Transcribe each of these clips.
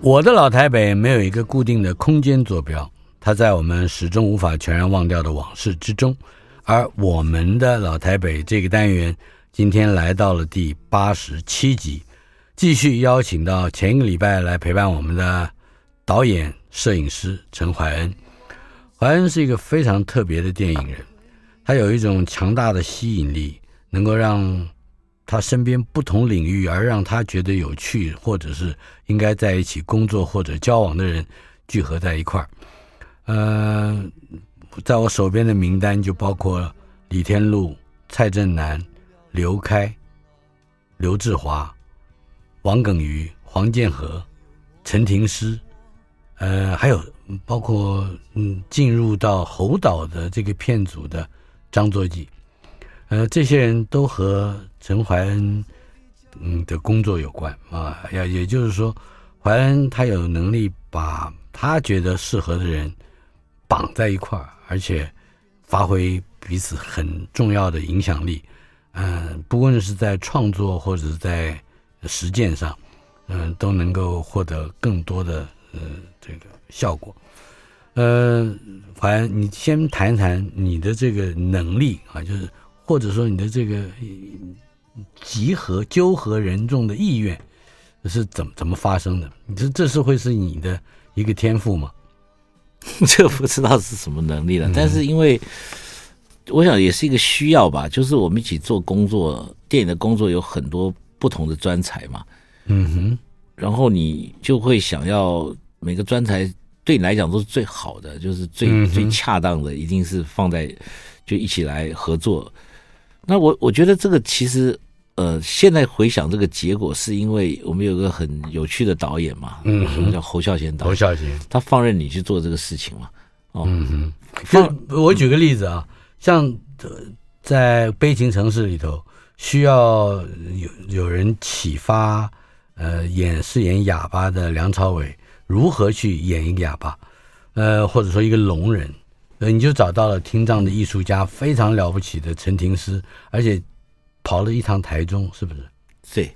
我的老台北没有一个固定的空间坐标，它在我们始终无法全然忘掉的往事之中。而我们的老台北这个单元，今天来到了第八十七集，继续邀请到前一个礼拜来陪伴我们的导演、摄影师陈怀恩。怀恩是一个非常特别的电影人，他有一种强大的吸引力，能够让。他身边不同领域而让他觉得有趣，或者是应该在一起工作或者交往的人聚合在一块儿。呃，在我手边的名单就包括李天禄、蔡振南、刘开、刘志华、王耿瑜、黄建和、陈廷诗，呃，还有包括嗯进入到侯导的这个片组的张作骥。呃，这些人都和陈怀恩嗯的工作有关啊，也也就是说，怀恩他有能力把他觉得适合的人绑在一块儿，而且发挥彼此很重要的影响力。嗯、不论是在创作或者是在实践上，嗯、都能够获得更多的呃这个效果。呃，怀恩，你先谈谈你的这个能力啊，就是。或者说你的这个集合、纠合人众的意愿是怎么怎么发生的？你这这是会是你的一个天赋吗？这不知道是什么能力了，但是因为我想也是一个需要吧，就是我们一起做工作，电影的工作有很多不同的专才嘛，嗯哼，然后你就会想要每个专才对你来讲都是最好的，就是最最恰当的，一定是放在就一起来合作。那我我觉得这个其实，呃，现在回想这个结果，是因为我们有个很有趣的导演嘛，嗯，什么叫侯孝贤导演？侯孝贤，他放任你去做这个事情嘛，哦，嗯哼。放我举个例子啊，像在《悲情城市》里头，需要有有人启发，呃，演饰演哑巴的梁朝伟如何去演一个哑巴，呃，或者说一个聋人。呃，你就找到了听障的艺术家，非常了不起的陈庭诗，而且跑了一趟台中，是不是？对。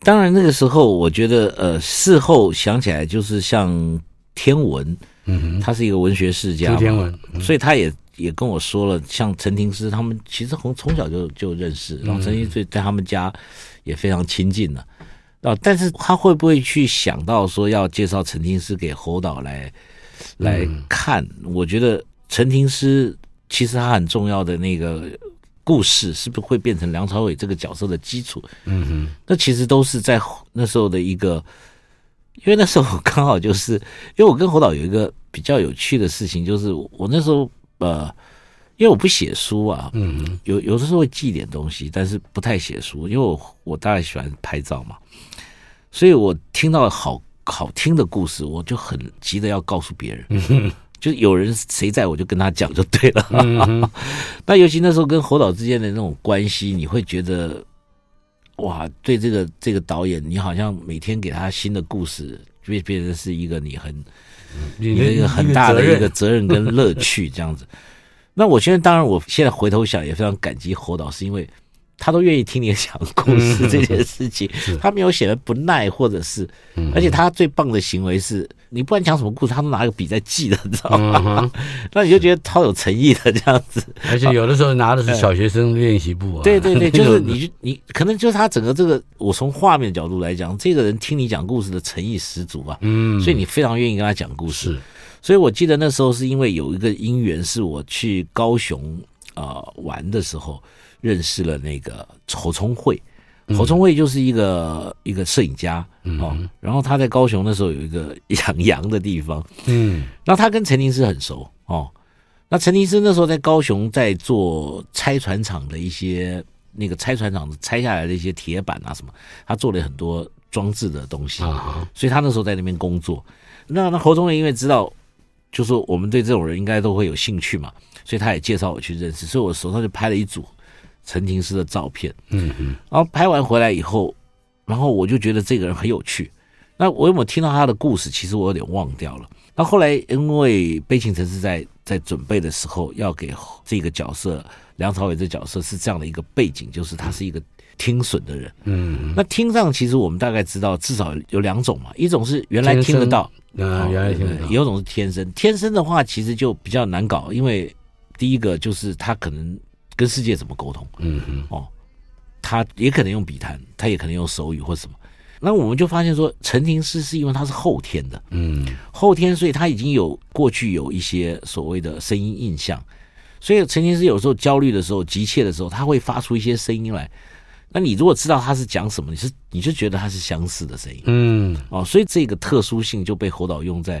当然那个时候，我觉得，呃，事后想起来，就是像天文，嗯哼，他是一个文学世家，天文，嗯、所以他也也跟我说了，像陈廷师他们，其实从从小就就认识，然后陈廷师在他们家也非常亲近了。啊、嗯，但是他会不会去想到说要介绍陈廷师给侯导来？来看，我觉得陈廷师其实他很重要的那个故事，是不是会变成梁朝伟这个角色的基础？嗯哼，那其实都是在那时候的一个，因为那时候刚好就是，因为我跟侯导有一个比较有趣的事情，就是我那时候呃，因为我不写书啊，嗯哼，有有的时候会记点东西，但是不太写书，因为我我大概喜欢拍照嘛，所以我听到好。好听的故事，我就很急的要告诉别人，就有人谁在我就跟他讲就对了。嗯、哼 那尤其那时候跟侯导之间的那种关系，你会觉得哇，对这个这个导演，你好像每天给他新的故事，变变成是一个你很你的一个很大的一个责任跟乐趣这样子。那我现在当然，我现在回头想也非常感激侯导，是因为他都愿意听你讲故事这件事情，他没有显得不耐，或者是，而且他最棒的行为是，你不管讲什么故事，他都拿个笔在记的，你知道吗？那你就觉得超有诚意的这样子，而且有的时候拿的是小学生练习簿啊。对对对，就是你你可能就是他整个这个，我从画面角度来讲，这个人听你讲故事的诚意十足啊，嗯，所以你非常愿意跟他讲故事。所以我记得那时候是因为有一个因缘，是我去高雄啊玩的时候。认识了那个侯聪慧，侯聪慧就是一个、嗯、一个摄影家哦，然后他在高雄那时候有一个 养羊的地方，嗯，那他跟陈林师很熟哦，那陈林师那时候在高雄在做拆船厂的一些那个拆船厂拆下来的一些铁板啊什么，他做了很多装置的东西，所以他那时候在那边工作。那那侯聪慧因为知道，就说我们对这种人应该都会有兴趣嘛，所以他也介绍我去认识，所以我手上就拍了一组。陈廷师的照片，嗯嗯，然后拍完回来以后，然后我就觉得这个人很有趣。那我有没有听到他的故事？其实我有点忘掉了。那后来因为悲情城市在在准备的时候，要给这个角色梁朝伟这角色是这样的一个背景，就是他是一个听损的人。嗯，那听上其实我们大概知道，至少有两种嘛，一种是原来听得到，啊，原来听得到，有一种是天生。天生的话，其实就比较难搞，因为第一个就是他可能。跟世界怎么沟通？嗯哼，哦，他也可能用笔谈，他也可能用手语或什么。那我们就发现说，陈廷师是因为他是后天的，嗯，后天，所以他已经有过去有一些所谓的声音印象。所以陈廷师有时候焦虑的时候、急切的时候，他会发出一些声音来。那你如果知道他是讲什么，你是你就觉得他是相似的声音，嗯，哦，所以这个特殊性就被侯导用在。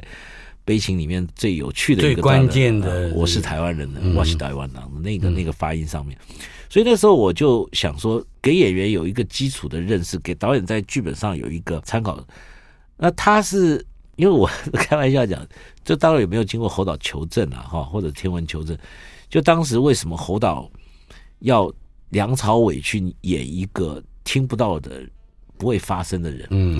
悲情里面最有趣的一个关键的，我是台湾人的，我是台湾人的那个那个发音上面，所以那时候我就想说，给演员有一个基础的认识，给导演在剧本上有一个参考。那他是因为我开玩笑讲，就当然有没有经过侯导求证啊，哈，或者天文求证，就当时为什么侯导要梁朝伟去演一个听不到的、不会发声的人？嗯。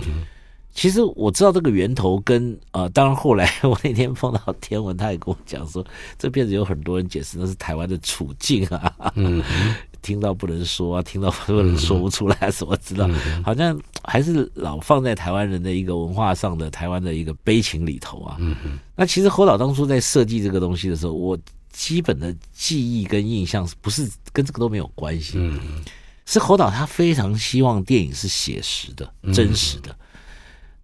其实我知道这个源头跟呃，当然后来 我那天碰到天文，他也跟我讲说，这片子有很多人解释那是台湾的处境啊，嗯、听到不能说啊，听到不能说不出来，什么知道，好像还是老放在台湾人的一个文化上的台湾的一个悲情里头啊。那其实侯导当初在设计这个东西的时候，我基本的记忆跟印象不是跟这个都没有关系，是侯导他非常希望电影是写实的、真实的。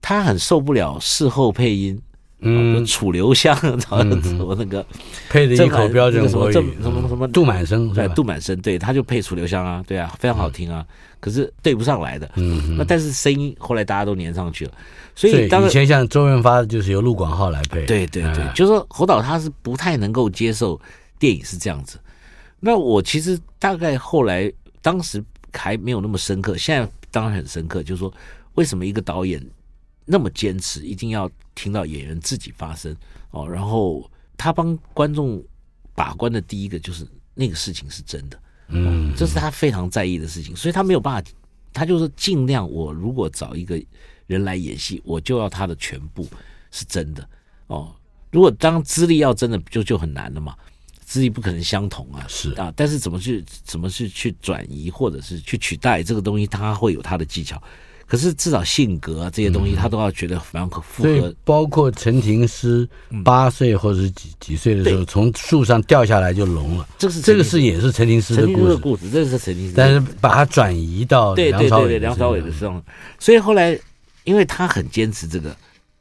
他很受不了事后配音，嗯，楚留香，然后什么那个配的一口标准国语，什么什么什么杜满生，对，杜满生，对，他就配楚留香啊，对啊，非常好听啊，可是对不上来的，嗯，那但是声音后来大家都粘上去了，所以当以前像周润发就是由陆广浩来配，对对对，就是说侯导他是不太能够接受电影是这样子，那我其实大概后来当时还没有那么深刻，现在当然很深刻，就是说为什么一个导演。那么坚持，一定要听到演员自己发声哦。然后他帮观众把关的第一个就是那个事情是真的，嗯，这是他非常在意的事情。所以他没有办法，他就是尽量，我如果找一个人来演戏，我就要他的全部是真的哦。如果当资历要真的，就就很难了嘛，资历不可能相同啊，是啊。但是怎么去怎么去去转移或者是去取代这个东西，他会有他的技巧。可是至少性格啊这些东西，他都要觉得非常可符合。所以包括陈廷师八岁或者是几几岁的时候，从树上掉下来就聋了。这是这个是也是陈廷师的故事。故事，这是陈廷师。但是把它转移到对对对梁朝伟的身上。所以后来，因为他很坚持这个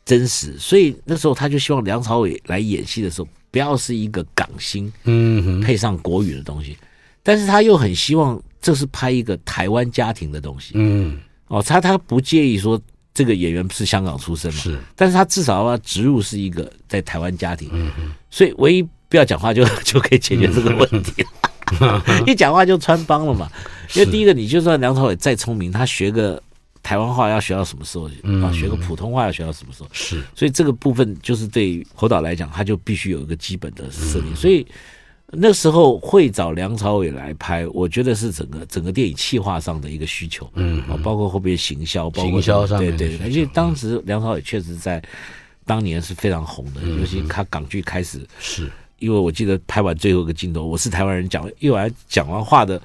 真实，所以那时候他就希望梁朝伟来演戏的时候，不要是一个港星，嗯，配上国语的东西。但是他又很希望这是拍一个台湾家庭的东西，嗯。哦，他他不介意说这个演员是香港出身嘛？是，但是他至少要植入是一个在台湾家庭，嗯嗯，所以唯一不要讲话就就可以解决这个问题，一讲话就穿帮了嘛。因为第一个，你就算梁朝伟再聪明，他学个台湾话要学到什么时候？啊，学个普通话要学到什么时候？是，所以这个部分就是对于侯导来讲，他就必须有一个基本的设定，所以。那时候会找梁朝伟来拍，我觉得是整个整个电影企划上的一个需求，嗯，包括后边行销，包括行销上面，对对，而且当时梁朝伟确实在当年是非常红的，尤其他港剧开始，是。因为我记得拍完最后一个镜头，我是台湾人讲，一完讲完话的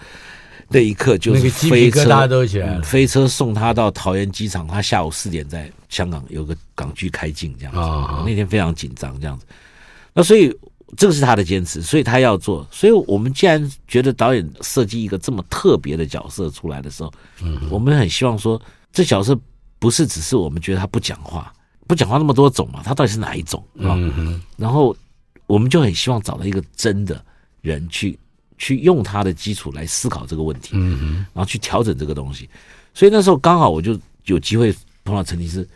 那一刻就是飞车，都起来了。嗯飞车送他到桃园机场，他下午四点在香港有个港剧开镜这样子。啊。那天非常紧张这样子。那所以这个是他的坚持，所以他要做。所以我们既然觉得导演设计一个这么特别的角色出来的时候，嗯，我们很希望说，这角色不是只是我们觉得他不讲话，不讲话那么多种嘛，他到底是哪一种啊？然后我们就很希望找到一个真的人去去用他的基础来思考这个问题，嗯哼，然后去调整这个东西。所以那时候刚好我就有机会碰到陈律师，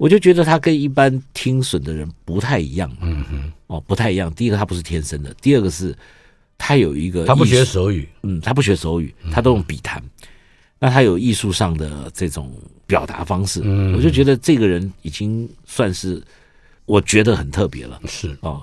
我就觉得他跟一般听损的人不太一样，嗯哼，哦，不太一样。第一个他不是天生的，第二个是他有一个他不学手语，嗯，他不学手语，他都用笔谈。那他有艺术上的这种表达方式，嗯。我就觉得这个人已经算是我觉得很特别了。是。哦。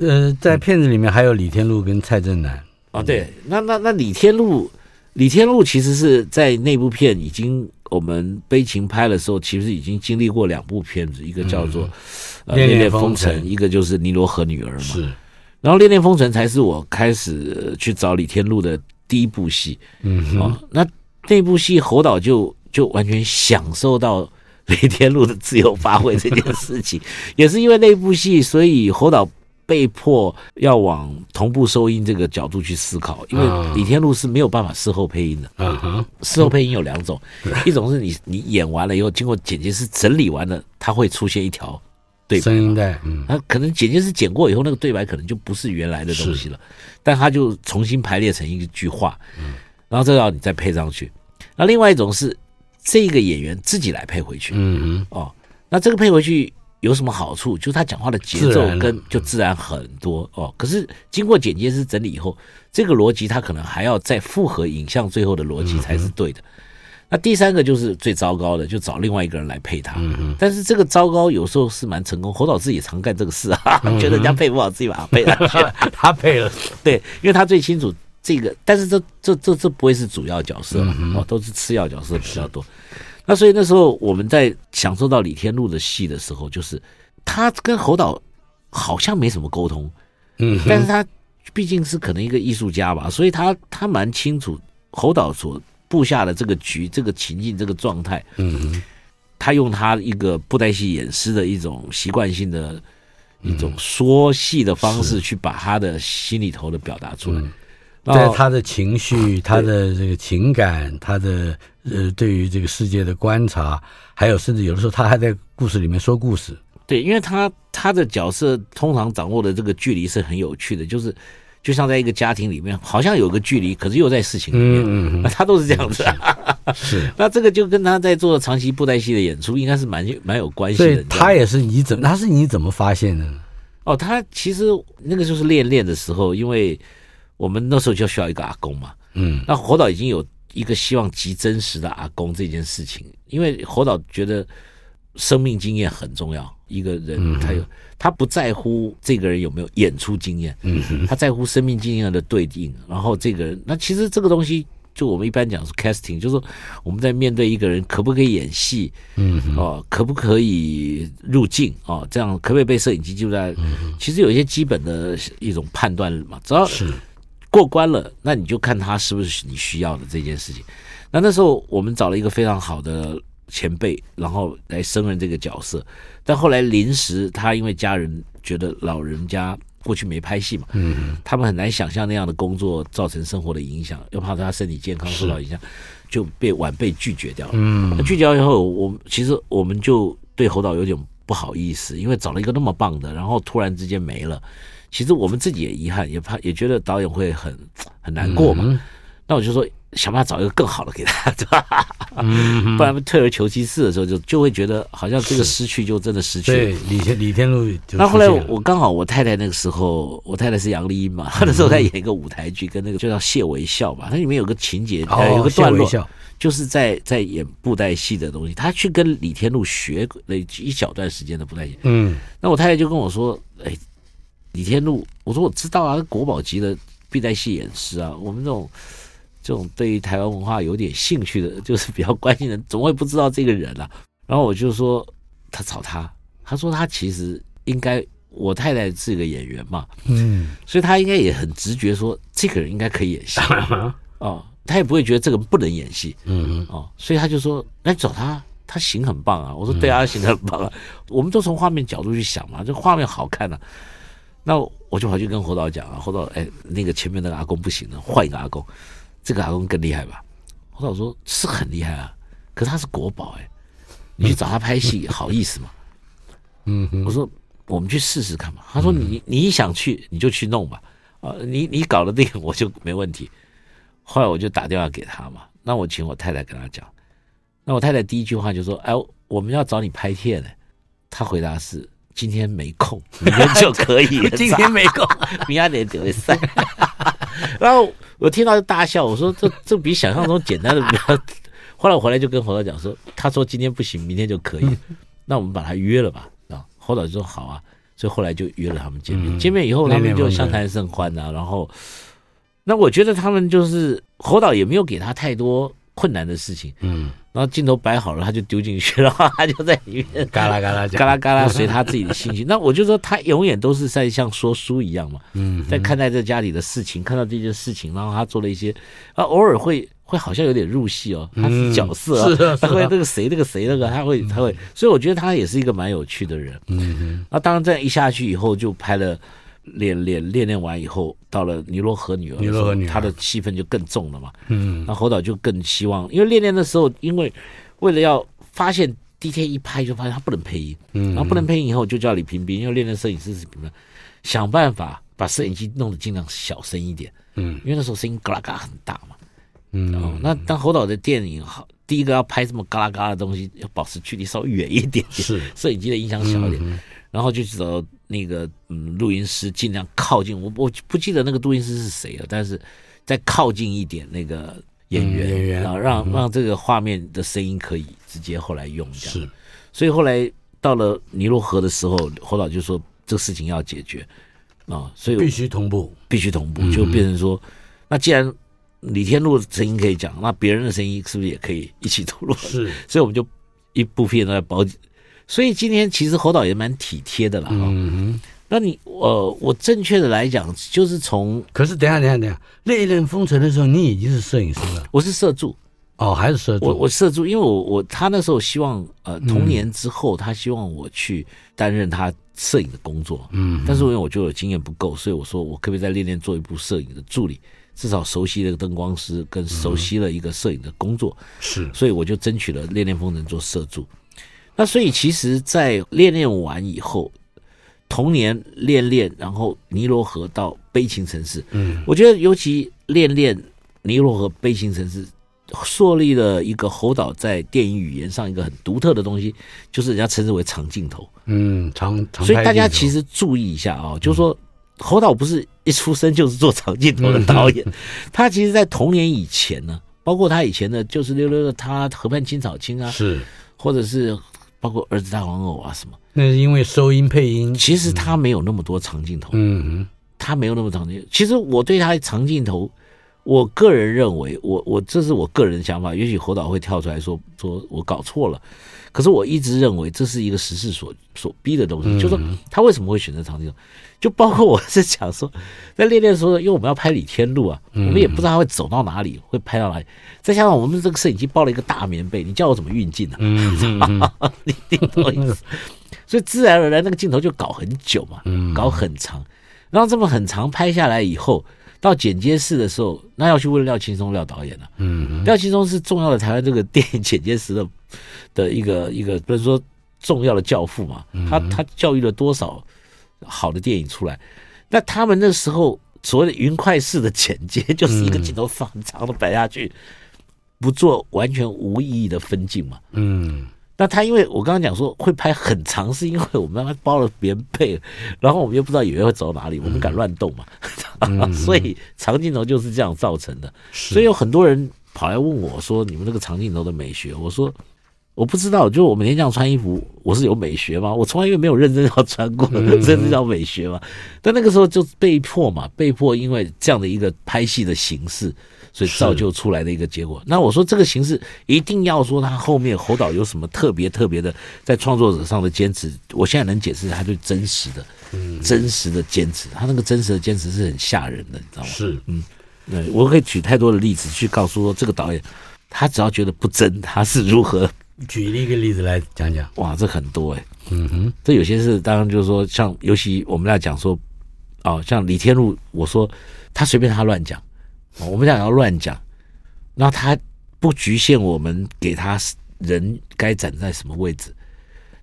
呃，在片子里面还有李天禄跟蔡振南，哦，对，那那那李天禄，李天禄其实是在那部片已经我们悲情拍的时候，其实已经经历过两部片子，一个叫做《呃恋恋风尘》，一个就是《尼罗河女儿》嘛。是，然后《恋恋风尘》才是我开始去找李天禄的第一部戏。嗯哼，哦，那那部戏侯导就就完全享受到 李天禄的自由发挥这件事情，也是因为那部戏，所以侯导被迫要往同步收音这个角度去思考，因为李天禄是没有办法事后配音的。嗯哼，事后配音有两种，一种是你你演完了以后，经过剪辑师整理完了，它会出现一条对白。声音带，嗯，他可能剪辑师剪过以后，那个对白可能就不是原来的东西了，但他就重新排列成一句话，嗯。然后再要你再配上去。那另外一种是这个演员自己来配回去，嗯哦，那这个配回去有什么好处？就是他讲话的节奏跟就自然很多哦。可是经过剪接师整理以后，这个逻辑他可能还要再复合影像最后的逻辑才是对的。那第三个就是最糟糕的，就找另外一个人来配他。但是这个糟糕有时候是蛮成功，侯导自己也常干这个事啊，觉得人家配不好，自己把他配上去。他配了，对，因为他最清楚这个，但是这这这这不会是主要角色哦，都是次要角色比较多。那所以那时候我们在享受到李天禄的戏的时候，就是他跟侯导好像没什么沟通，嗯但是他毕竟是可能一个艺术家吧，所以他他蛮清楚侯导所布下的这个局、这个情境、这个状态。嗯他用他一个布袋戏演师的一种习惯性的一种说戏的方式，去把他的心里头的表达出来。然在他的情绪、他的这个情感、他的呃对于这个世界的观察，还有甚至有的时候他还在故事里面说故事。对，因为他他的角色通常掌握的这个距离是很有趣的，就是就像在一个家庭里面，好像有个距离，可是又在事情里面，嗯嗯 他都是这样子。是，那这个就跟他在做长期布袋戏的演出，应该是蛮蛮有关系的。以他也是你怎他是你怎么发现的呢？哦，他其实那个就是练练的时候，因为我们那时候就需要一个阿公嘛。嗯那侯导已经有一个希望极真实的阿公这件事情，因为侯导觉得生命经验很重要。一个人他有他不在乎这个人有没有演出经验，嗯他在乎生命经验的对应。然后这个人，那其实这个东西，就我们一般讲是 casting，就是说我们在面对一个人可不可以演戏，嗯哦，可不可以入镜哦，这样可不可以被摄影机记录在？其实有一些基本的一种判断嘛，只要是过关了，那你就看他是不是你需要的这件事情。那那时候我们找了一个非常好的前辈，然后来胜任这个角色。但后来临时他因为家人觉得老人家过去没拍戏嘛，嗯他们很难想象那样的工作造成生活的影响，又怕他身体健康受到影响，就被晚辈拒绝掉了。嗯那拒绝掉以后，我其实我们就对侯导有点不好意思，因为找了一个那么棒的，然后突然之间没了。其实我们自己也遗憾，也怕也觉得导演会很很难过嘛。嗯那我就说想办法找一个更好的给他，对吧？嗯不然退而求其次的时候，就就会觉得好像这个失去就真的失去了对。李天李天禄那后来我刚好我太太那个时候，我太太是杨丽英嘛，她 那时候在演一个舞台剧，跟那个就叫谢微笑吧，它里面有个情节，呃，有哦个段落就是在在演布袋戏的东西，他去跟李天禄学了一小段时间的布袋戏。嗯那我太太就跟我说：“哎，李天禄，我说我知道啊，国宝级的必带戏演师啊，我们这种这种对于台湾文化有点兴趣的，就是比较关心的，总会不知道这个人啊。”然后我就说：“他找他，他说他其实应该，我太太是个演员嘛，嗯所以他应该也很直觉说这个人应该可以演戏哦。他也不会觉得这个人不能演戏，嗯嗯，哦，所以他就说来找他，他型很棒啊。我说对啊，他型很棒啊。我们都从画面角度去想嘛，这画面好看啊。那我就跑去跟侯导讲啊，侯导哎，那个前面那个阿公不行了，换一个阿公，这个阿公更厉害吧？侯导说是很厉害啊，可是他是国宝哎，你去找他拍戏好意思吗？嗯嗯，我说我们去试试看嘛。他说你你想去你就去弄吧，啊，你你搞了这个我就没问题。后来我就打电话给他嘛，那我请我太太跟他讲，那我太太第一句话就说：“哎，我们要找你拍片呢。”他回答是：“今天没空，明天就可以。”今天没空，明天得得赛。然后我听到就大笑，我说：“这这比想象中简单的比较。”后来我回来就跟侯导讲说：“他说今天不行，明天就可以，那我们把他约了吧。”啊，侯导就说：“好啊。”所以后来就约了他们见面。见面以后，他们就相谈甚欢啊，然后。那我觉得他们就是侯导也没有给他太多困难的事情，嗯，然后镜头摆好了，他就丢进去，然 后他就在里面嘎啦嘎啦嘎啦嘎啦随他自己的心情。那我就说他永远都是在像说书一样嘛，嗯，在看待这家里的事情，看到这件事情，然后他做了一些，啊，偶尔会会好像有点入戏哦，他是角色啊，是他会那个谁那个谁那个，他会他会，所以我觉得他也是一个蛮有趣的人，嗯，那当然这样一下去以后就拍了。练练练练完以后，到了尼罗河女儿，尼罗河女儿，他的戏份就更重了嘛。嗯，那侯导就更希望，因为练练的时候，因为为了要发现第一天一拍就发现他不能配音，嗯，然后不能配音以后就叫李平平，因为练练摄影师是什么，想办法把摄影机弄得尽量小声一点，嗯，因为那时候声音嘎啦嘎啦很大嘛，嗯，哦那当侯导的电影好，第一个要拍这么嘎啦嘎啦的东西，要保持距离稍微远一点点，是摄影机的音响小一点。嗯然后就找那个嗯录音师，尽量靠近我，我不记得那个录音师是谁了，但是再靠近一点那个演员，嗯、演员让让让这个画面的声音可以直接后来用这样。是，所以后来到了尼罗河的时候，侯导就说这个事情要解决啊，所以必须同步，必须同步，就变成说，嗯、那既然李天禄的声音可以讲，那别人的声音是不是也可以一起吐露？是，所以我们就一部片都在包。所以今天其实侯导也蛮体贴的啦。嗯哼，那你呃，我正确的来讲，就是从可是等下等下等下，恋恋风尘的时候，你已经是摄影师了。我是摄助，哦，还是摄助。我我摄助，因为我我他那时候希望呃，同年之后他希望我去担任他摄影的工作。嗯，但是因为我觉得我经验不够，所以我说我可不可以在恋恋做一部摄影的助理，至少熟悉了灯光师跟熟悉了一个摄影的工作。是，所以我就争取了恋恋风尘做摄助。那所以其实，在练练完以后，童年练练，然后尼罗河到悲情城市，嗯，我觉得尤其练练尼罗河悲情城市，树立了一个侯导在电影语言上一个很独特的东西，就是人家称之为长镜头，嗯，长长。所以大家其实注意一下啊、哦，就是说侯导不是一出生就是做长镜头的导演，他其实在童年以前呢，包括他以前的就是溜溜的他河畔青草青啊，是，或者是。包括儿子大玩偶啊什么，那是因为收音配音。其实他没有那么多长镜头，嗯哼，他没有那么长镜头。其实我对他的长镜头，我个人认为，我我这是我个人的想法，也许侯导会跳出来说说我搞错了。可是我一直认为这是一个时势所所逼的东西，嗯、就是说他为什么会选择长镜头？就包括我是讲说，在练练的时候，因为我们要拍李天禄啊，我们也不知道他会走到哪里，会拍到哪里。再加上我们这个摄影机包了一个大棉被，你叫我怎么运镜呢？嗯，你懂我意思？所以自然而然那个镜头就搞很久嘛，搞很长。然后这么很长拍下来以后，到剪接室的时候，那要去问廖青松廖导演了。嗯，廖青松是重要的台湾这个电影剪接室的的一个一个，不是说重要的教父嘛？他他教育了多少？好的电影出来，那他们那时候所谓的云快式的剪接，就是一个镜头放很长的摆下去，不做完全无意义的分镜嘛。嗯，那他因为我刚刚讲说会拍很长，是因为我们包了棉被，然后我们又不知道演员会走到哪里，我们敢乱动嘛，嗯、所以长镜头就是这样造成的。所以有很多人跑来问我说：“你们那个长镜头的美学？”我说。我不知道，就我每天这样穿衣服，我是有美学吗？我从来因为没有认真要穿过，这是叫美学吗？但那个时候就被迫嘛，被迫因为这样的一个拍戏的形式，所以造就出来的一个结果。那我说这个形式一定要说他后面侯导有什么特别特别的在创作者上的坚持，我现在能解释他对真实的、真实的坚持，他那个真实的坚持是很吓人的，你知道吗？是，嗯。对，我可以举太多的例子去告诉说，这个导演他只要觉得不真，他是如何举一个例子来讲讲。哇，这很多哎、欸，嗯哼，这有些是当然就是说，像尤其我们俩讲说，哦，像李天禄，我说他随便他乱讲，我们俩要乱讲，那他不局限我们给他人该站在什么位置。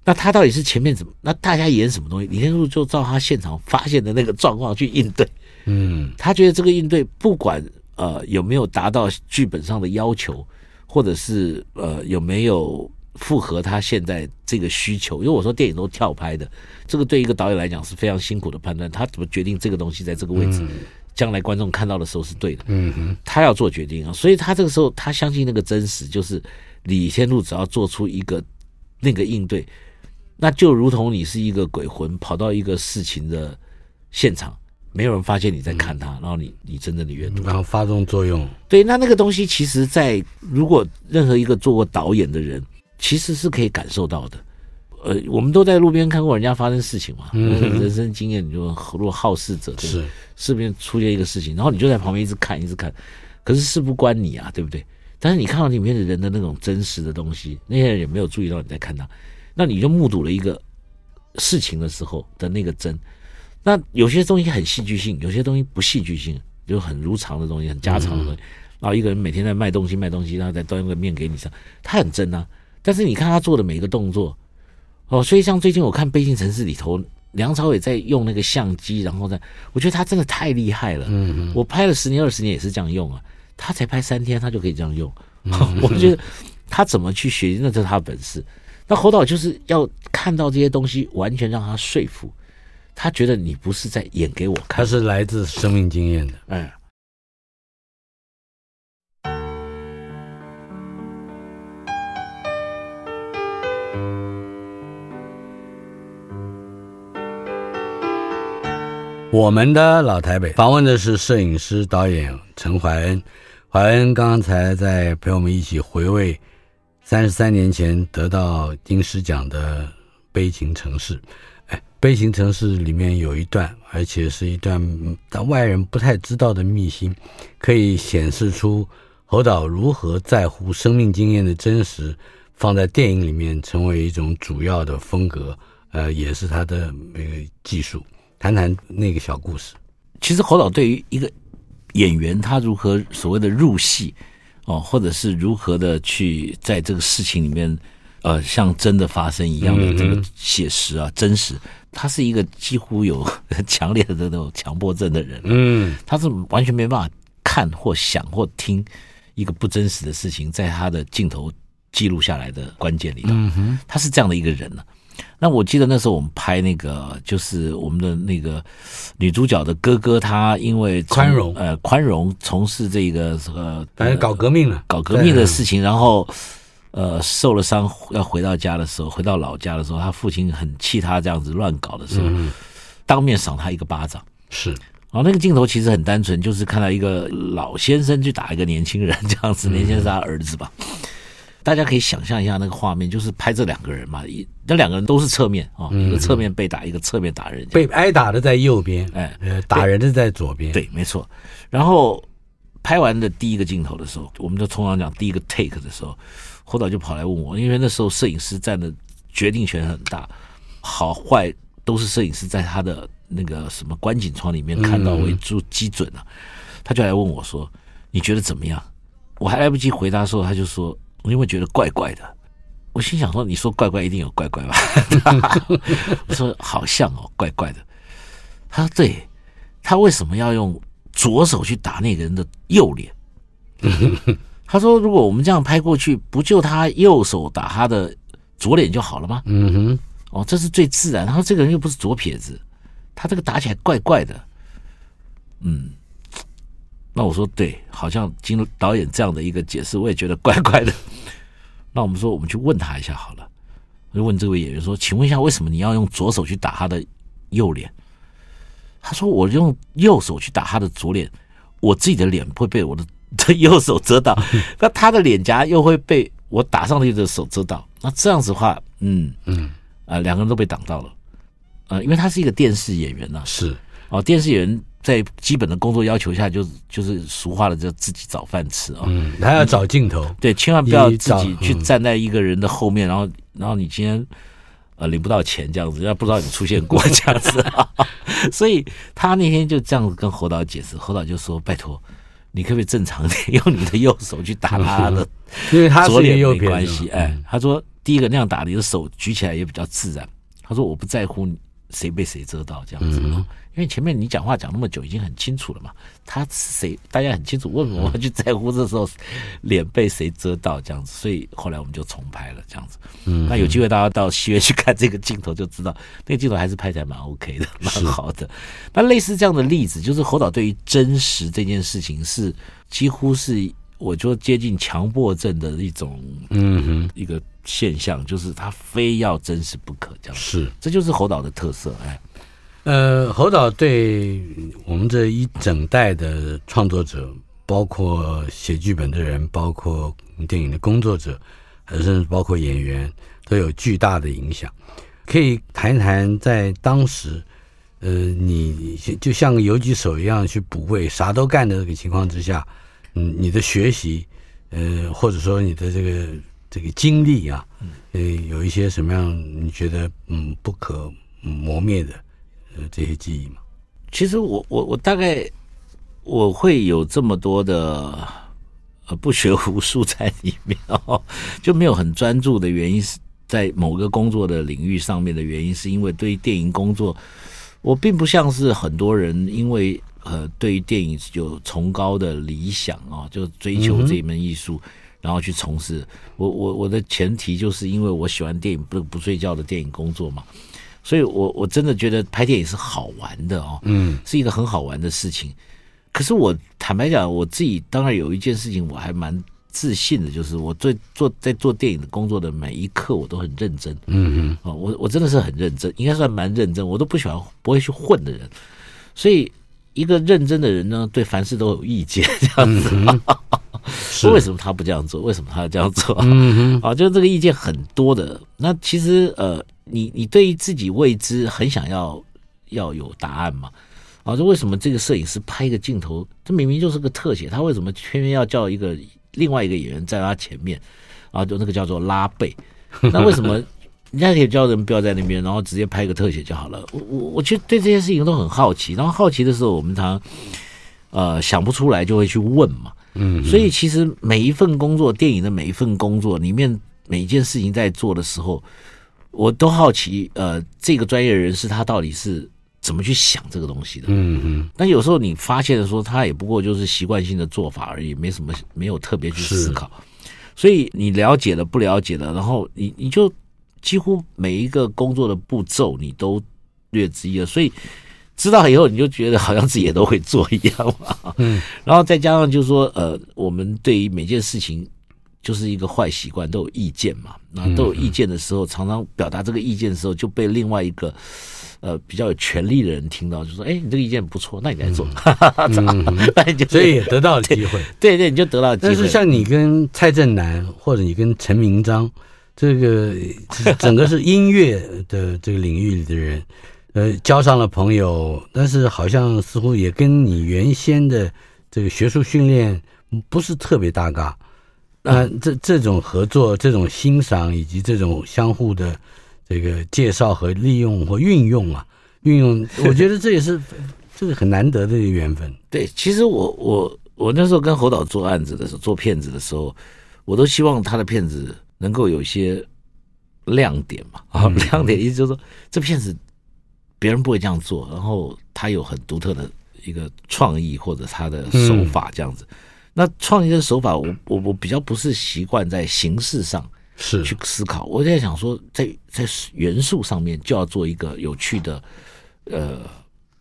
那他到底是前面怎么？那大家演什么东西？李天禄就照他现场发现的那个状况去应对。嗯，他觉得这个应对不管呃有没有达到剧本上的要求，或者是呃有没有符合他现在这个需求。因为我说电影都跳拍的，这个对一个导演来讲是非常辛苦的判断。他怎么决定这个东西在这个位置，将来观众看到的时候是对的？嗯哼，他要做决定啊。所以他这个时候他相信那个真实，就是李天禄只要做出一个那个应对。那就如同你是一个鬼魂跑到一个事情的现场，没有人发现你在看他，然后你你真正的阅读，然后发动作用。对，那那个东西其实，在如果任何一个做过导演的人，其实是可以感受到的。呃，我们都在路边看过人家发生事情嘛，嗯、人生经验，你就如果好事者，对，是是不是出现一个事情，然后你就在旁边一直看，一直看，可是事不关你啊，对不对？但是你看到里面的人的那种真实的东西，那些人也没有注意到你在看他。那你就目睹了一个事情的时候的那个真，那有些东西很戏剧性，有些东西不戏剧性，就很如常的东西，很家常的东西。然后一个人每天在卖东西卖东西，然后再端一个面给你吃，他很真啊。但是你看他做的每一个动作，哦，所以像最近我看《悲情城市》里头，梁朝伟在用那个相机，然后在，我觉得他真的太厉害了。嗯，我拍了十年二十年也是这样用啊，他才拍三天他就可以这样用，我觉得他怎么去学习，那这是他的本事。那侯导就是要看到这些东西，完全让他说服，他觉得你不是在演给我看，他是来自生命经验的。嗯，我们的老台北访问的是摄影师导演陈怀恩，怀恩刚才在陪我们一起回味。三十三年前得到金狮奖的《悲情城市》，哎，《悲情城市》里面有一段，而且是一段但外人不太知道的秘辛，可以显示出侯导如何在乎生命经验的真实，放在电影里面成为一种主要的风格，呃，也是他的那个技术。谈谈那个小故事。其实侯导对于一个演员，他如何所谓的入戏。哦，或者是如何的去在这个事情里面，呃，像真的发生一样的这个写实啊，真实。他是一个几乎有 强烈的这种强迫症的人，嗯，他是完全没办法看或想或听一个不真实的事情，在他的镜头记录下来的关键里头，嗯哼，他是这样的一个人呢。那我记得那时候我们拍那个，就是我们的那个女主角的哥哥，他因为宽容，呃，宽容从事这个呃，反正搞革命了，搞革命的事情，然后呃受了伤，要回到家的时候，回到老家的时候，他父亲很气他这样子乱搞的时候，嗯、当面赏他一个巴掌。是，然后那个镜头其实很单纯，就是看到一个老先生去打一个年轻人这样子，年轻人是他儿子吧。嗯大家可以想象一下那个画面，就是拍这两个人嘛，一那两个人都是侧面啊，一个侧面被打，一个侧面打人，被挨打的在右边，哎，打人的在左边，对，没错。然后拍完的第一个镜头的时候，我们就通常讲第一个 take 的时候，侯导就跑来问我，因为那时候摄影师占的决定权很大，好坏都是摄影师在他的那个什么观景窗里面看到为主基准啊，他就来问我说：“你觉得怎么样？”我还来不及回答的时候，他就说。我因为觉得怪怪的，我心想说：“你说怪怪，一定有怪怪吧？”我说：“好像哦，怪怪的。”他说：“对，他为什么要用左手去打那个人的右脸？”他说：“如果我们这样拍过去，不就他右手打他的左脸就好了吗？”嗯哼，哦，这是最自然。他说：“这个人又不是左撇子，他这个打起来怪怪的。”嗯。那我说对，好像经导演这样的一个解释，我也觉得怪怪的。那我们说，我们去问他一下好了。我就问这位演员说：“请问一下，为什么你要用左手去打他的右脸？”他说：“我用右手去打他的左脸，我自己的脸会被我的这右手遮到，那他的脸颊又会被我打上去的手遮到。那这样子的话，嗯嗯啊，两个人都被挡到了。呃，因为他是一个电视演员呐，是哦，电视演员。”在基本的工作要求下，就就是俗话的，就自己找饭吃啊。嗯，他要找镜头，对，千万不要自己去站在一个人的后面，然后然后你今天呃领不到钱这样子，人家不知道你出现过 这样子啊。所以他那天就这样子跟侯导解释，侯导就说：“拜托，你可不可以正常点，用你的右手去打他的，因为他左脸右没关系。”哎，他说第一个那样打，你的手举起来也比较自然。他说我不在乎谁被谁遮到这样子。因为前面你讲话讲那么久，已经很清楚了嘛。他是谁，大家很清楚。为什么我要去在乎这时候脸被谁遮到这样子？所以后来我们就重拍了这样子。嗯，那有机会大家到戏院去看这个镜头，就知道那个镜头还是拍起来蛮 OK 的，蛮好的。那类似这样的例子，就是侯导对于真实这件事情是几乎是我觉得接近强迫症的一种，嗯哼，一个现象，就是他非要真实不可这样子。是，这就是侯导的特色，哎。呃，侯导对我们这一整代的创作者，包括写剧本的人，包括电影的工作者，甚至包括演员，都有巨大的影响。可以谈一谈在当时，呃，你就像个游击手一样去补位，啥都干的这个情况之下，嗯，你的学习，呃，或者说你的这个这个经历啊，呃，有一些什么样你觉得嗯不可磨灭的？这些记忆嘛，其实我我我大概我会有这么多的呃不学无术在里面哦，就没有很专注的原因是在某个工作的领域上面的原因，是因为对于电影工作，我并不像是很多人因为呃对于电影有崇高的理想啊，就追求这一门艺术，然后去从事。我我我的前提就是因为我喜欢电影，不不睡觉的电影工作嘛。所以我，我我真的觉得拍电影是好玩的哦，嗯，是一个很好玩的事情。可是我坦白讲，我自己当然有一件事情我还蛮自信的，就是我做做在做电影的工作的每一刻，我都很认真，嗯嗯，我我真的是很认真，应该算蛮认真，我都不喜欢不会去混的人。所以，一个认真的人呢，对凡事都有意见，这样子。为什么他不这样做？为什么他要这样做？嗯哼，啊，就是这个意见很多的。那其实呃，你你对于自己未知很想要要有答案嘛？啊，就为什么这个摄影师拍一个镜头，这明明就是个特写，他为什么偏偏要叫一个另外一个演员在他前面？啊，就那个叫做拉背。那为什么人家可以叫人不要在那边，然后直接拍一个特写就好了？我我我其实对这些事情都很好奇。然后好奇的时候，我们常呃想不出来，就会去问嘛。嗯，所以其实每一份工作，电影的每一份工作里面，每一件事情在做的时候，我都好奇，呃，这个专业人士他到底是怎么去想这个东西的？嗯嗯。但有时候你发现的说，他也不过就是习惯性的做法而已，没什么，没有特别去思考。所以你了解了，不了解了，然后你你就几乎每一个工作的步骤你都略知一二，所以。知道以后，你就觉得好像自己也都会做一样嘛。嗯，然后再加上就是说，呃，我们对于每件事情就是一个坏习惯，都有意见嘛。那都有意见的时候，常常表达这个意见的时候，就被另外一个呃比较有权力的人听到，就说：“哎，你这个意见不错，那你来做。” 所以也得到了机会。对对，你就得到了机会。但是像你跟蔡振南，或者你跟陈明章，这个整个是音乐的这个领域里的人。呃，交上了朋友，但是好像似乎也跟你原先的这个学术训练不是特别搭嘎。那这这种合作、这种欣赏以及这种相互的这个介绍和利用或运用啊，运用，我觉得这也是这个很难得的一个缘分。对，其实我我我那时候跟侯导做案子的时候，做片子的时候，我都希望他的片子能够有一些亮点嘛。啊，亮点意思就是说，这片子。别人不会这样做，然后他有很独特的一个创意或者他的手法这样子。嗯、那创意的手法，我我我比较不是习惯在形式上是去思考。是我在想说在，在在元素上面就要做一个有趣的呃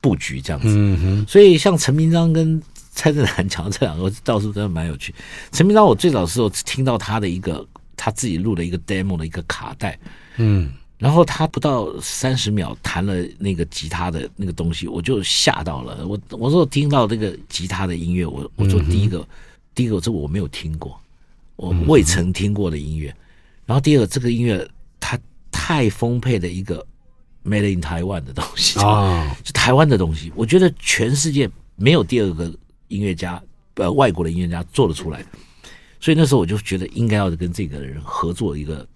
布局这样子。嗯、哼所以像陈明章跟 蔡振南讲这两个倒是真的蛮有趣。陈明章我最早的时候听到他的一个他自己录的一个 demo 的一个卡带，嗯。然后他不到三十秒弹了那个吉他的那个东西，我就吓到了。我我说听到这个吉他的音乐，我我说第一个，嗯、第一个这我没有听过，我未曾听过的音乐。嗯、然后第二个，这个音乐它太丰沛的一个 made in 台湾的东西啊，就台湾的东西。我觉得全世界没有第二个音乐家，呃，外国的音乐家做得出来。所以那时候我就觉得应该要跟这个人合作一个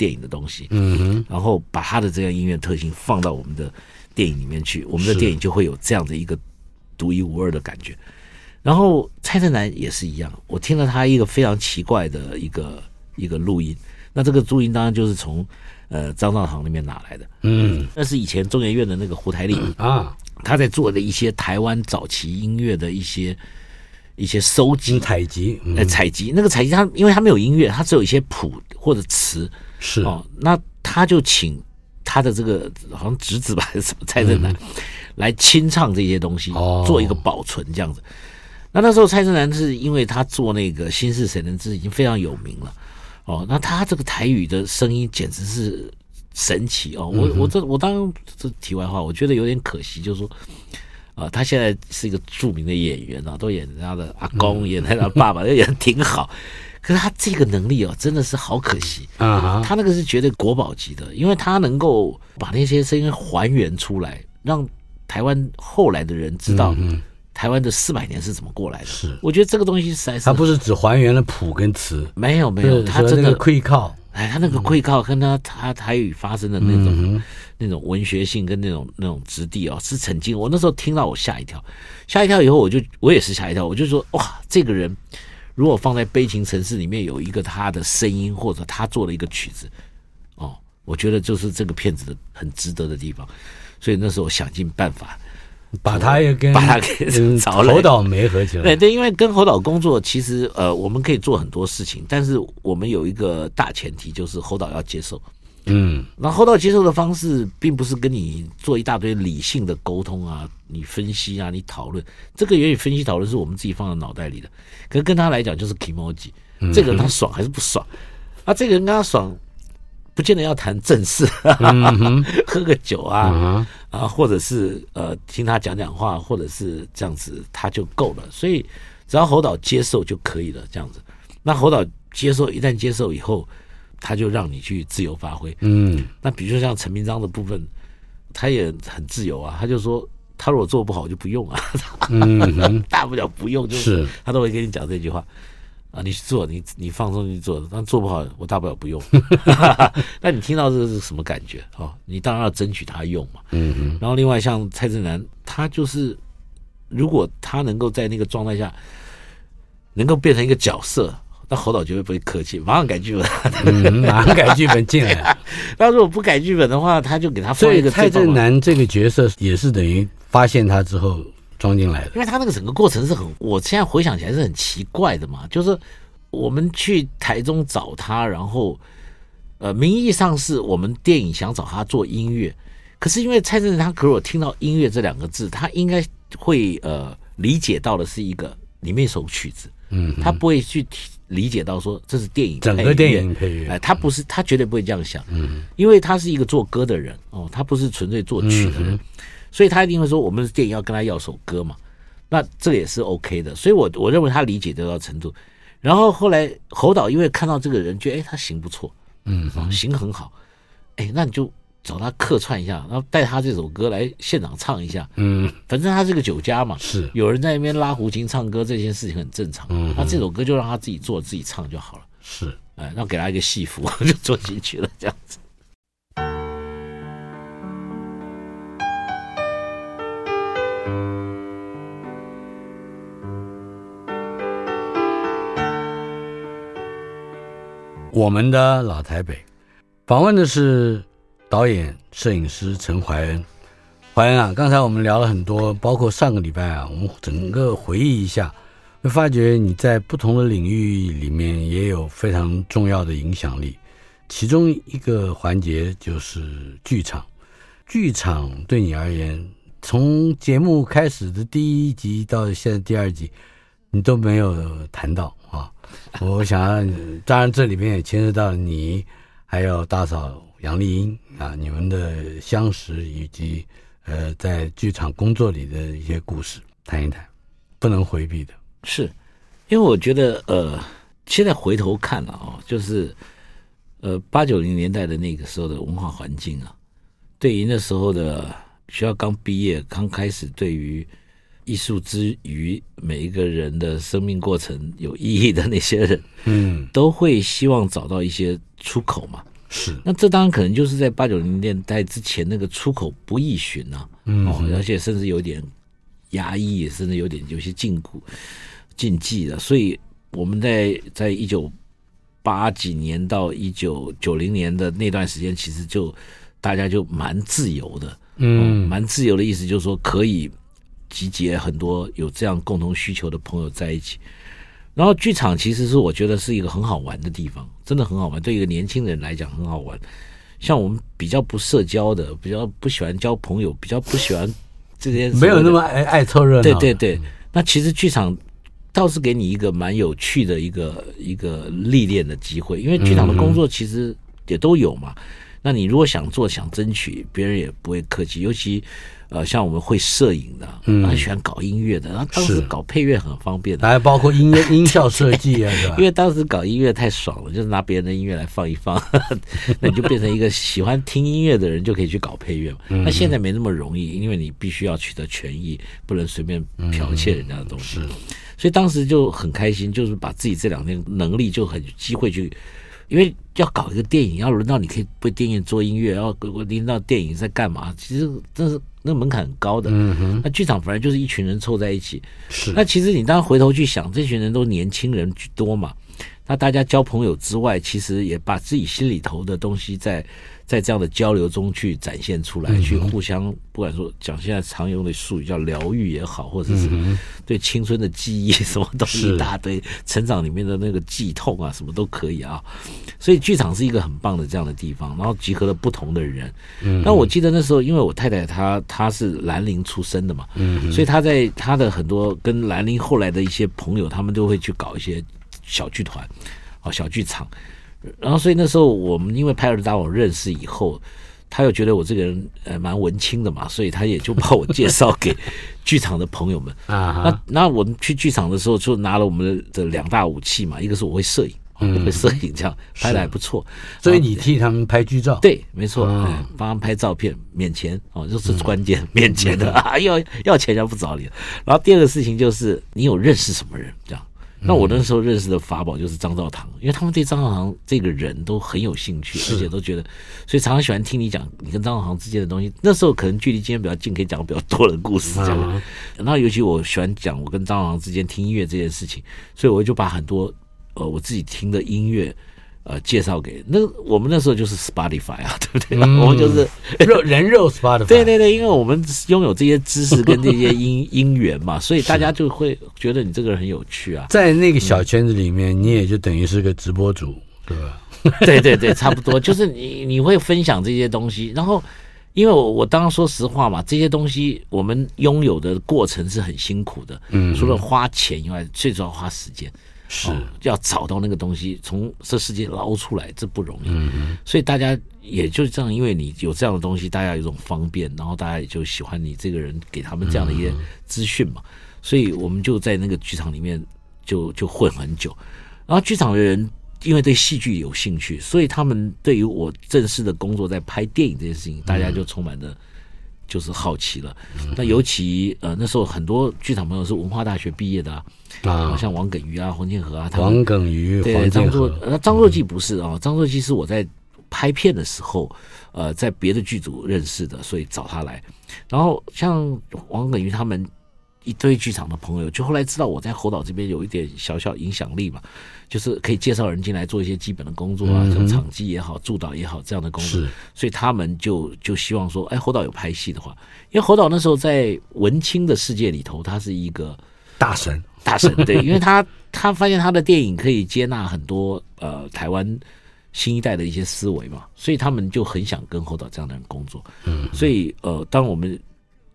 电影的东西，嗯哼，然后把他的这样音乐特性放到我们的电影里面去，我们的电影就会有这样的一个独一无二的感觉。然后蔡振南也是一样，我听了他一个非常奇怪的一个一个录音，那这个录音当然就是从呃张兆堂那边拿来的，嗯，那是以前中研院的那个胡台丽啊，他在做的一些台湾早期音乐的一些一些收集。采集，呃采集。那个采集他因为他没有音乐，他只有一些谱或者词。是哦，那他就请他的这个好像侄子吧，还是什么蔡振南、嗯、来清唱这些东西，哦、做一个保存这样子。那那时候蔡振南是因为他做那个《心事谁能知》已经非常有名了，哦，那他这个台语的声音简直是神奇哦。我我这我当然这题外话，我觉得有点可惜，就是说，啊、呃，他现在是一个著名的演员啊，都演人家的阿公，嗯、演他的爸爸，演的挺好。可是他这个能力哦，真的是好可惜啊！他那个是绝对国宝级的，因为他能够把那些声音还原出来，让台湾后来的人知道台湾的四百年是怎么过来的。是，我觉得这个东西实在是，他不是只还原了谱跟词，没有没有，他真的会靠，哎，他那个愧靠跟他他台语发生的那种那种文学性跟那种那种质地哦，是曾经我那时候听到我吓一跳，吓一跳以后我就我也是吓一跳，我就说哇，这个人。如果放在悲情城市里面有一个他的声音，或者他做了一个曲子，哦，我觉得就是这个片子的很值得的地方。所以那时候想尽办法把他也跟把他给找来侯导没合起来。对对，因为跟侯导工作，其实呃，我们可以做很多事情，但是我们有一个大前提，就是侯导要接受。嗯，那侯导接受的方式，并不是跟你做一大堆理性的沟通啊，你分析啊，你讨论，这个言语分析讨论是我们自己放在脑袋里的。可是跟他来讲就是 kimoji，这个人他爽还是不爽？啊，这个人跟他爽，不见得要谈正事，嗯、喝个酒啊，嗯、啊，或者是呃听他讲讲话，或者是这样子他就够了。所以只要侯导接受就可以了，这样子。那侯导接受，一旦接受以后。他就让你去自由发挥，嗯，那比如说像陈明章的部分，他也很自由啊，他就说他如果做不好就不用啊，嗯，大不了不用，就是他都会跟你讲这句话啊，你去做，你你放松去做，但做不好我大不了不用。那你听到这个是什么感觉？哦，你当然要争取他用嘛，嗯嗯。然后另外像蔡振南，他就是如果他能够在那个状态下，能够变成一个角色。那侯导绝对不会客气，马上改剧本，嗯，马上改剧本进来。他如果不改剧本的话，他就给他放一个。蔡振南这个角色也是等于发现他之后装进来的，因为他那个整个过程是很，我现在回想起来是很奇怪的嘛。就是我们去台中找他，然后呃，名义上是我们电影想找他做音乐，可是因为蔡振南他如果听到音乐这两个字，他应该会呃理解到的是一个里面一首曲子，嗯，他不会去提。理解到说这是电影，整个电影配乐，哎，他不是，他绝对不会这样想，嗯，因为他是一个做歌的人哦，他不是纯粹作曲的人，嗯、所以他一定会说，我们电影要跟他要首歌嘛，那这个也是 OK 的，所以我我认为他理解得到程度，然后后来侯导因为看到这个人，觉得哎他行不错，嗯，行很好，哎，那你就。找他客串一下，然后带他这首歌来现场唱一下。嗯，反正他是个酒家嘛，是有人在那边拉胡琴唱歌，这件事情很正常。嗯，那这首歌就让他自己做自己唱就好了。是，哎，然后给他一个戏服 就做进去了，这样子。我们的老台北。访问的是导演、摄影师陈怀恩。怀恩啊，刚才我们聊了很多，包括上个礼拜啊，我们整个回忆一下，会发觉你在不同的领域里面也有非常重要的影响力。其中一个环节就是剧场，剧场对你而言，从节目开始的第一集到现在第二集，你都没有谈到啊。我想，当然这里面也牵涉到你。还有大嫂杨丽英啊，你们的相识以及呃在剧场工作里的一些故事，谈一谈，不能回避的。是，因为我觉得呃，现在回头看了啊，就是呃八九零年代的那个时候的文化环境啊，对于那时候的学校刚毕业、刚开始，对于艺术之余每一个人的生命过程有意义的那些人，嗯，都会希望找到一些出口嘛。是，那这当然可能就是在八九零年代之前那个出口不易寻啊，嗯，哦，而且甚至有点压抑，甚至有点有些禁锢、禁忌的。所以我们在在一九八几年到一九九零年的那段时间，其实就大家就蛮自由的，嗯，蛮自由的意思就是说可以集结很多有这样共同需求的朋友在一起。然后剧场其实是我觉得是一个很好玩的地方，真的很好玩。对一个年轻人来讲很好玩。像我们比较不社交的，比较不喜欢交朋友，比较不喜欢这些，没有那么爱爱凑热闹。对对对，那其实剧场倒是给你一个蛮有趣的一个一个历练的机会，因为剧场的工作其实也都有嘛。那你如果想做，想争取，别人也不会客气，尤其。呃，像我们会摄影的，嗯，很喜欢搞音乐的，然后当时搞配乐很方便的，还包括音乐 音效设计啊？因为当时搞音乐太爽了，就是拿别人的音乐来放一放，那你就变成一个喜欢听音乐的人，就可以去搞配乐嘛。那现在没那么容易，因为你必须要取得权益，不能随便剽窃人家的东西。所以当时就很开心，就是把自己这两天能力就很机会去。因为要搞一个电影，要轮到你可以为电影做音乐，要轮到电影在干嘛？其实真是那个门槛很高的。嗯哼，那剧场反而就是一群人凑在一起。是，那其实你当然回头去想，这群人都年轻人居多嘛。那大家交朋友之外，其实也把自己心里头的东西在。在这样的交流中去展现出来，去互相不管说讲现在常用的术语叫疗愈也好，或者是对青春的记忆什么东西一大堆，成长里面的那个悸痛啊，什么都可以啊。所以剧场是一个很棒的这样的地方，然后集合了不同的人。那我记得那时候，因为我太太她她是兰陵出身的嘛，所以她在她的很多跟兰陵后来的一些朋友，他们都会去搞一些小剧团哦，小剧场。然后，所以那时候我们因为拍尔达我认识以后，他又觉得我这个人呃蛮文青的嘛，所以他也就把我介绍给剧场的朋友们 啊。那那我们去剧场的时候，就拿了我们的两大武器嘛，一个是我会摄影，我会摄影，这样拍的还不错。所以你替他们拍剧照？对，没错，哎，帮他们拍照片，免钱哦，这是关键，免钱的 啊，要要钱就不找你。然后第二个事情就是你有认识什么人这样。那我那时候认识的法宝就是张兆堂，因为他们对张兆堂这个人都很有兴趣，而且都觉得，所以常常喜欢听你讲你跟张兆堂之间的东西。那时候可能距离今天比较近，可以讲比较多的故事这样。然后尤其我喜欢讲我跟张兆堂之间听音乐这件事情，所以我就把很多呃我自己听的音乐。呃，介绍给那我们那时候就是 Spotify 啊，对不对？嗯、我们就是 肉人肉 Spotify。对对对，因为我们拥有这些知识 跟这些因因缘嘛，所以大家就会觉得你这个人很有趣啊。在那个小圈子里面，嗯、你也就等于是个直播主，对吧？对对对，差不多。就是你你会分享这些东西，然后因为我我当然说实话嘛，这些东西我们拥有的过程是很辛苦的，嗯，除了花钱以外，最主要花时间。是、哦、要找到那个东西，从这世界捞出来，这不容易。所以大家也就是这样，因为你有这样的东西，大家有一种方便，然后大家也就喜欢你这个人，给他们这样的一些资讯嘛。嗯、所以我们就在那个剧场里面就就混很久。然后剧场的人因为对戏剧有兴趣，所以他们对于我正式的工作在拍电影这件事情，大家就充满了。就是好奇了，那尤其呃那时候很多剧场朋友是文化大学毕业的啊，啊像王耿瑜啊、黄建和啊，他王耿瑜、对张作那张作骥不是啊，张作骥是我在拍片的时候呃在别的剧组认识的，所以找他来。然后像王耿瑜他们一堆剧场的朋友，就后来知道我在侯导这边有一点小小影响力嘛。就是可以介绍人进来做一些基本的工作啊，像场记也好、助导也好这样的工作，所以他们就就希望说，哎，侯导有拍戏的话，因为侯导那时候在文青的世界里头，他是一个大神，大神，对，因为他他发现他的电影可以接纳很多呃台湾新一代的一些思维嘛，所以他们就很想跟侯导这样的人工作，嗯，所以呃，当我们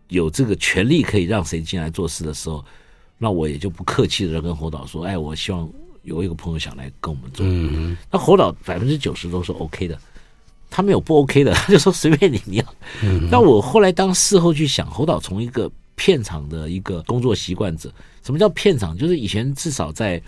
有这个权利可以让谁进来做事的时候，那我也就不客气的跟侯导说，哎，我希望。有一个朋友想来跟我们做，嗯，那侯导百分之九十都是 OK 的，他没有不 OK 的，他就说随便你，你要。那我后来当事后去想，侯导从一个片场的一个工作习惯者，什么叫片场？就是以前至少在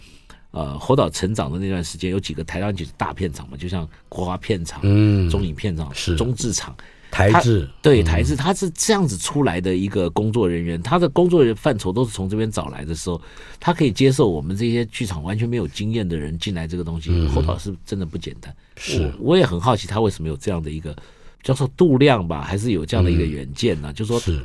呃侯导成长的那段时间，有几个台湾几个大片场嘛，就像国华片场、嗯，中影片场、是中制场。台制对台制，他是这样子出来的一个工作人员，他的工作人员范畴都是从这边找来的时候，他可以接受我们这些剧场完全没有经验的人进来这个东西，侯导是真的不简单。是，我我也很好奇他为什么有这样的一个叫做度量吧，还是有这样的一个远见呢？就说是，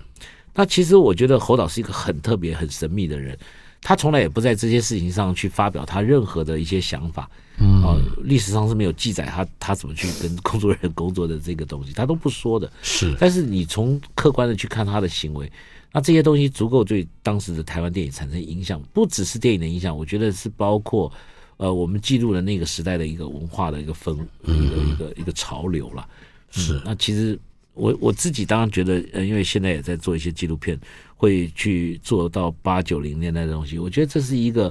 那其实我觉得侯导是一个很特别、很神秘的人。他从来也不在这些事情上去发表他任何的一些想法，嗯，啊，历史上是没有记载他他怎么去跟工作人员工作的这个东西，他都不说的。是，但是你从客观的去看他的行为，那这些东西足够对当时的台湾电影产生影响，不只是电影的影响，我觉得是包括呃我们记录了那个时代的一个文化的一个风，一个一个一个潮流了。是，那其实。我我自己当然觉得，呃，因为现在也在做一些纪录片，会去做到八九零年代的东西。我觉得这是一个，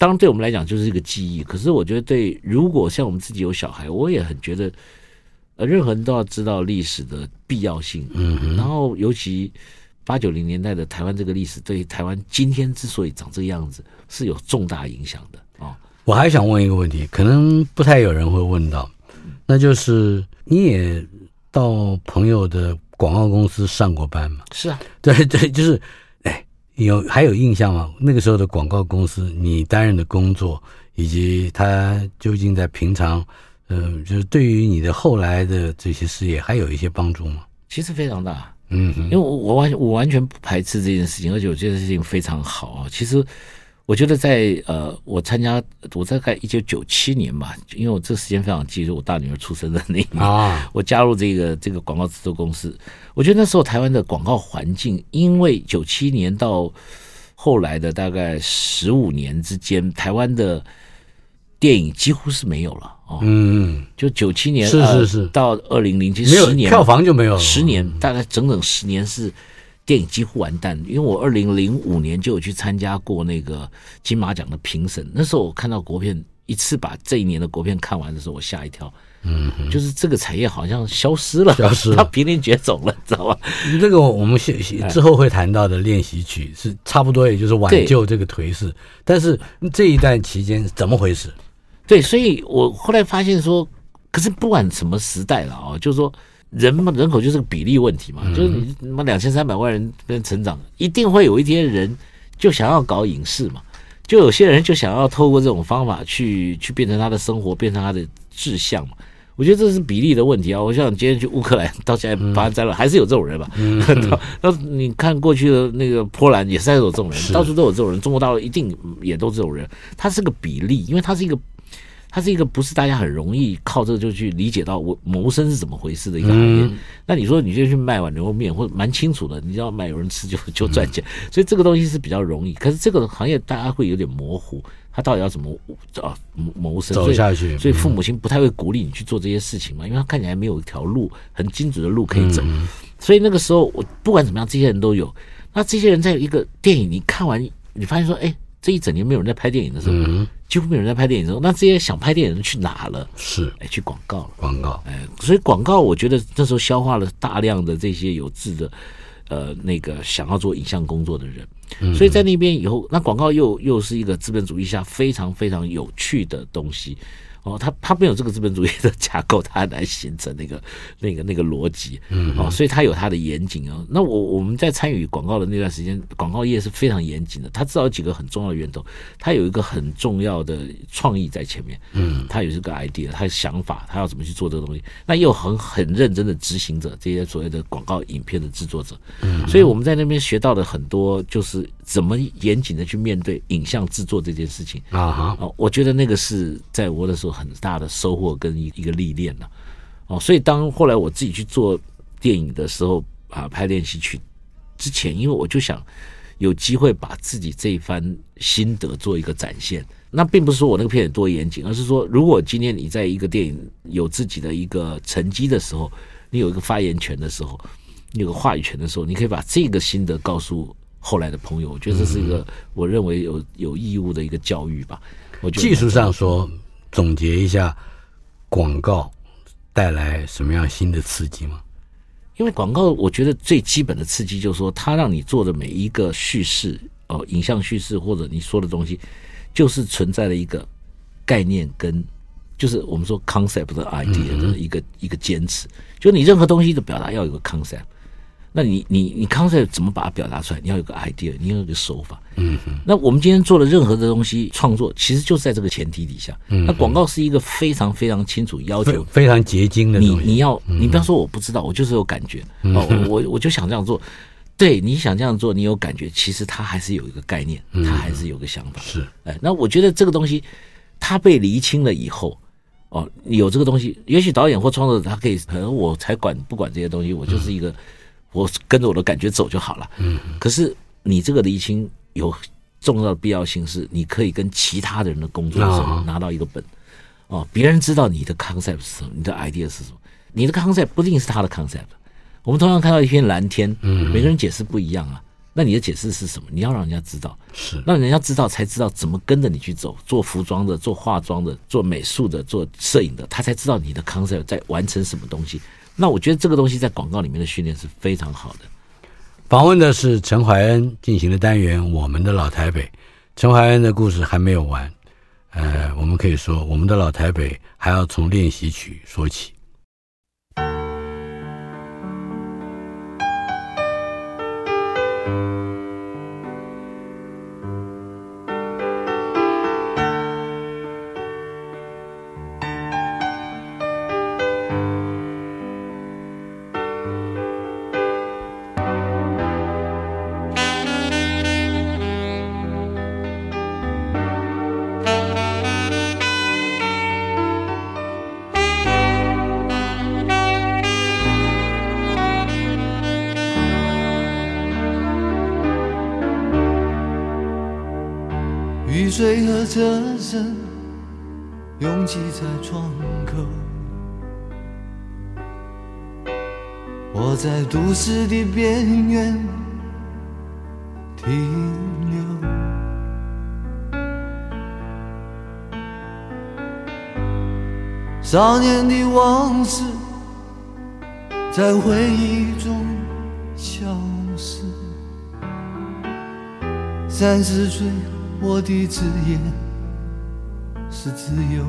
当然对我们来讲就是一个记忆。可是我觉得，对如果像我们自己有小孩，我也很觉得，呃，任何人都要知道历史的必要性。嗯，然后尤其八九零年代的台湾这个历史，对台湾今天之所以长这个样子，是有重大影响的啊。哦，我还想问一个问题，可能不太有人会问到，那就是你也。到朋友的广告公司上过班吗？是啊，对对，就是，哎，有还有印象吗？那个时候的广告公司，你担任的工作，以及他究竟在平常，嗯、呃，就是对于你的后来的这些事业，还有一些帮助吗？其实非常大，嗯哼，因为我我完我完全不排斥这件事情，而且我觉得这件事情非常好啊。其实。我觉得在呃，我参加我大概一九九七年吧，因为我这时间非常记得，我大女儿出生的那一年，啊、我加入这个这个广告制作公司。我觉得那时候台湾的广告环境，因为九七年到后来的大概十五年之间，台湾的电影几乎是没有了哦。嗯，就九七年是是是、呃、到二零零七十年票房就没有了，十年大概整整十年是。电影几乎完蛋，因为我二零零五年就有去参加过那个金马奖的评审。那时候我看到国片，一次把这一年的国片看完的时候，我吓一跳。嗯，就是这个产业好像消失了，消失了，它濒临绝种了，知道吧？这个我们之后会谈到的练习曲是差不多，也就是挽救这个颓势。但是这一段期间怎么回事？对，所以我后来发现说，可是不管什么时代了啊，就是说。人嘛，人口就是个比例问题嘛，就是你他妈两千三百万人跟成长，一定会有一天人就想要搞影视嘛，就有些人就想要透过这种方法去去变成他的生活，变成他的志向嘛。我觉得这是比例的问题啊。我想今天去乌克兰，到现在发生灾乱，还是有这种人吧。那你看过去的那个波兰，也是还有这种人，到处都有这种人。中国大陆一定也都这种人，他是个比例，因为他是一个。它是一个不是大家很容易靠这个就去理解到我谋生是怎么回事的一个行业。嗯、那你说你就去卖碗牛肉面，或者蛮清楚的，你知道卖有人吃就就赚钱，嗯、所以这个东西是比较容易。可是这个行业大家会有点模糊，他到底要怎么啊谋生走下去？所以父母亲不太会鼓励你去做这些事情嘛，因为他看起来没有一条路很精准的路可以走。嗯、所以那个时候我不管怎么样，这些人都有。那这些人在一个电影你看完，你发现说，哎，这一整年没有人在拍电影的时候。嗯几乎没有人在拍电影的时候，那这些想拍电影的人去哪了？是，哎，去广告了。广告，哎，所以广告，我觉得那时候消化了大量的这些有志的，呃，那个想要做影像工作的人。嗯、所以在那边以后，那广告又又是一个资本主义下非常非常有趣的东西。哦，他他没有这个资本主义的架构，他很难形成那个那个那个逻辑。嗯，哦，所以他有他的严谨哦。那我我们在参与广告的那段时间，广告业是非常严谨的。他至少有几个很重要的源头，他有一个很重要的创意在前面。嗯，他有这个 idea，他的想法，他要怎么去做这个东西。那又很很认真的执行者，这些所谓的广告影片的制作者。嗯，所以我们在那边学到的很多，就是怎么严谨的去面对影像制作这件事情。啊哈，哦，我觉得那个是在我的时候。很大的收获跟一一个历练了，哦，所以当后来我自己去做电影的时候啊，拍练习曲之前，因为我就想有机会把自己这一番心得做一个展现。那并不是说我那个片子多严谨，而是说，如果今天你在一个电影有自己的一个成绩的时候，你有一个发言权的时候，你有个话语权的时候，你可以把这个心得告诉后来的朋友。我觉得这是一个我认为有有义务的一个教育吧。我觉得技术上说。总结一下，广告带来什么样新的刺激吗？因为广告，我觉得最基本的刺激就是说，它让你做的每一个叙事，哦，影像叙事或者你说的东西，就是存在了一个概念跟就是我们说 concept 的 idea 的一个、嗯、一个坚持，就你任何东西的表达要有个 concept。那你你你 concept 怎么把它表达出来？你要有个 idea，你要有个手法。嗯哼。那我们今天做的任何的东西创作，其实就是在这个前提底下。嗯。那广告是一个非常非常清楚要求，非常结晶的东西。你你要你不要说我不知道，我就是有感觉。嗯、哦，我我就想这样做。对，你想这样做，你有感觉，其实它还是有一个概念，它还是有个想法。是。哎，那我觉得这个东西，它被厘清了以后，哦，有这个东西，也许导演或创作者他可以，可能我才管不管这些东西，我就是一个。我跟着我的感觉走就好了。嗯，可是你这个厘清有重要的必要性，是你可以跟其他的人的工作的时候拿到一个本。哦，别人知道你的 concept 是什么，你的 idea 是什么，你的 concept 不一定是他的 concept。我们通常看到一片蓝天，嗯，每个人解释不一样啊。那你的解释是什么？你要让人家知道，是让人家知道才知道怎么跟着你去走。做服装的，做化妆的，做美术的，做摄影的，他才知道你的 concept 在完成什么东西。那我觉得这个东西在广告里面的训练是非常好的。访问的是陈怀恩进行的单元《我们的老台北》，陈怀恩的故事还没有完，呃，我们可以说我们的老台北还要从练习曲说起。少年的往事在回忆中消失，三十岁。我的职业是自由，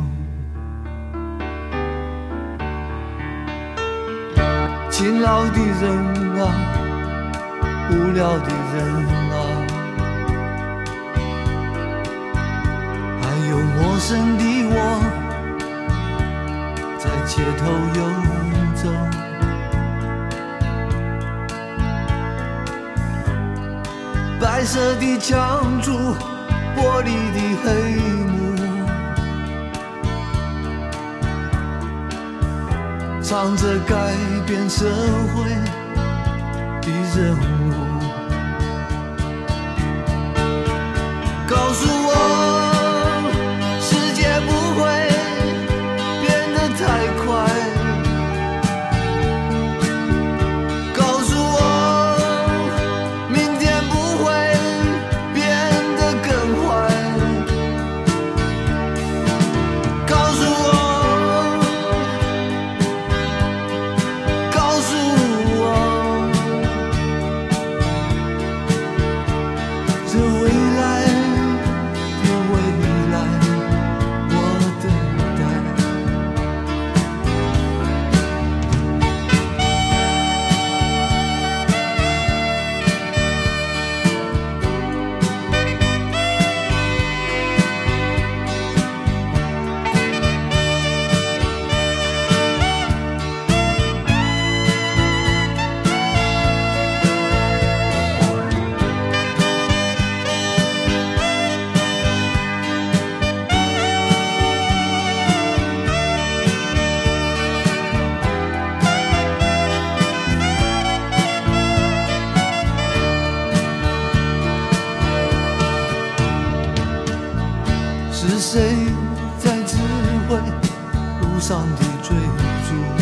勤劳的人啊，无聊的人啊，还有陌生的，街头游走，白色的墙柱。玻璃的黑幕，唱着改变社会的任务，谁在指挥路上的追逐